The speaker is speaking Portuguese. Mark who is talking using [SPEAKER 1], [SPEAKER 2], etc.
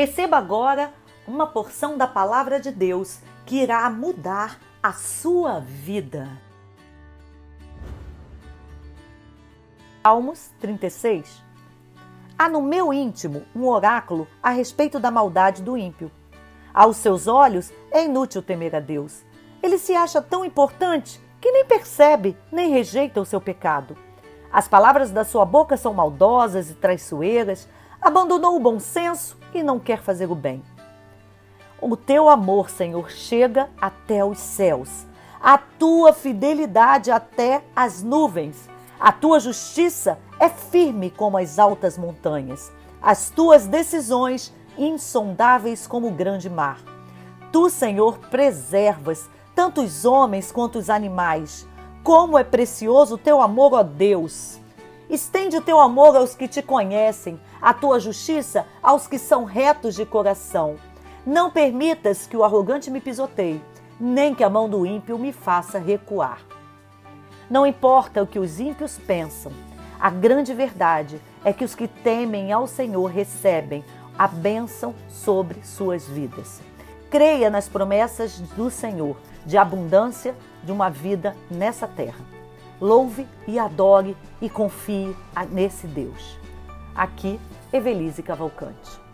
[SPEAKER 1] Receba agora uma porção da palavra de Deus que irá mudar a sua vida. Salmos 36 Há no meu íntimo um oráculo a respeito da maldade do ímpio. Aos seus olhos é inútil temer a Deus. Ele se acha tão importante que nem percebe nem rejeita o seu pecado. As palavras da sua boca são maldosas e traiçoeiras, abandonou o bom senso e não quer fazer o bem. O teu amor, Senhor, chega até os céus, a tua fidelidade até as nuvens. A tua justiça é firme como as altas montanhas, as tuas decisões insondáveis como o grande mar. Tu, Senhor, preservas tanto os homens quanto os animais. Como é precioso o teu amor, ó Deus! Estende o teu amor aos que te conhecem, a tua justiça aos que são retos de coração. Não permitas que o arrogante me pisoteie, nem que a mão do ímpio me faça recuar. Não importa o que os ímpios pensam, a grande verdade é que os que temem ao Senhor recebem a bênção sobre suas vidas. Creia nas promessas do Senhor de abundância de uma vida nessa terra. Louve e adore e confie nesse Deus. Aqui, Evelise Cavalcante.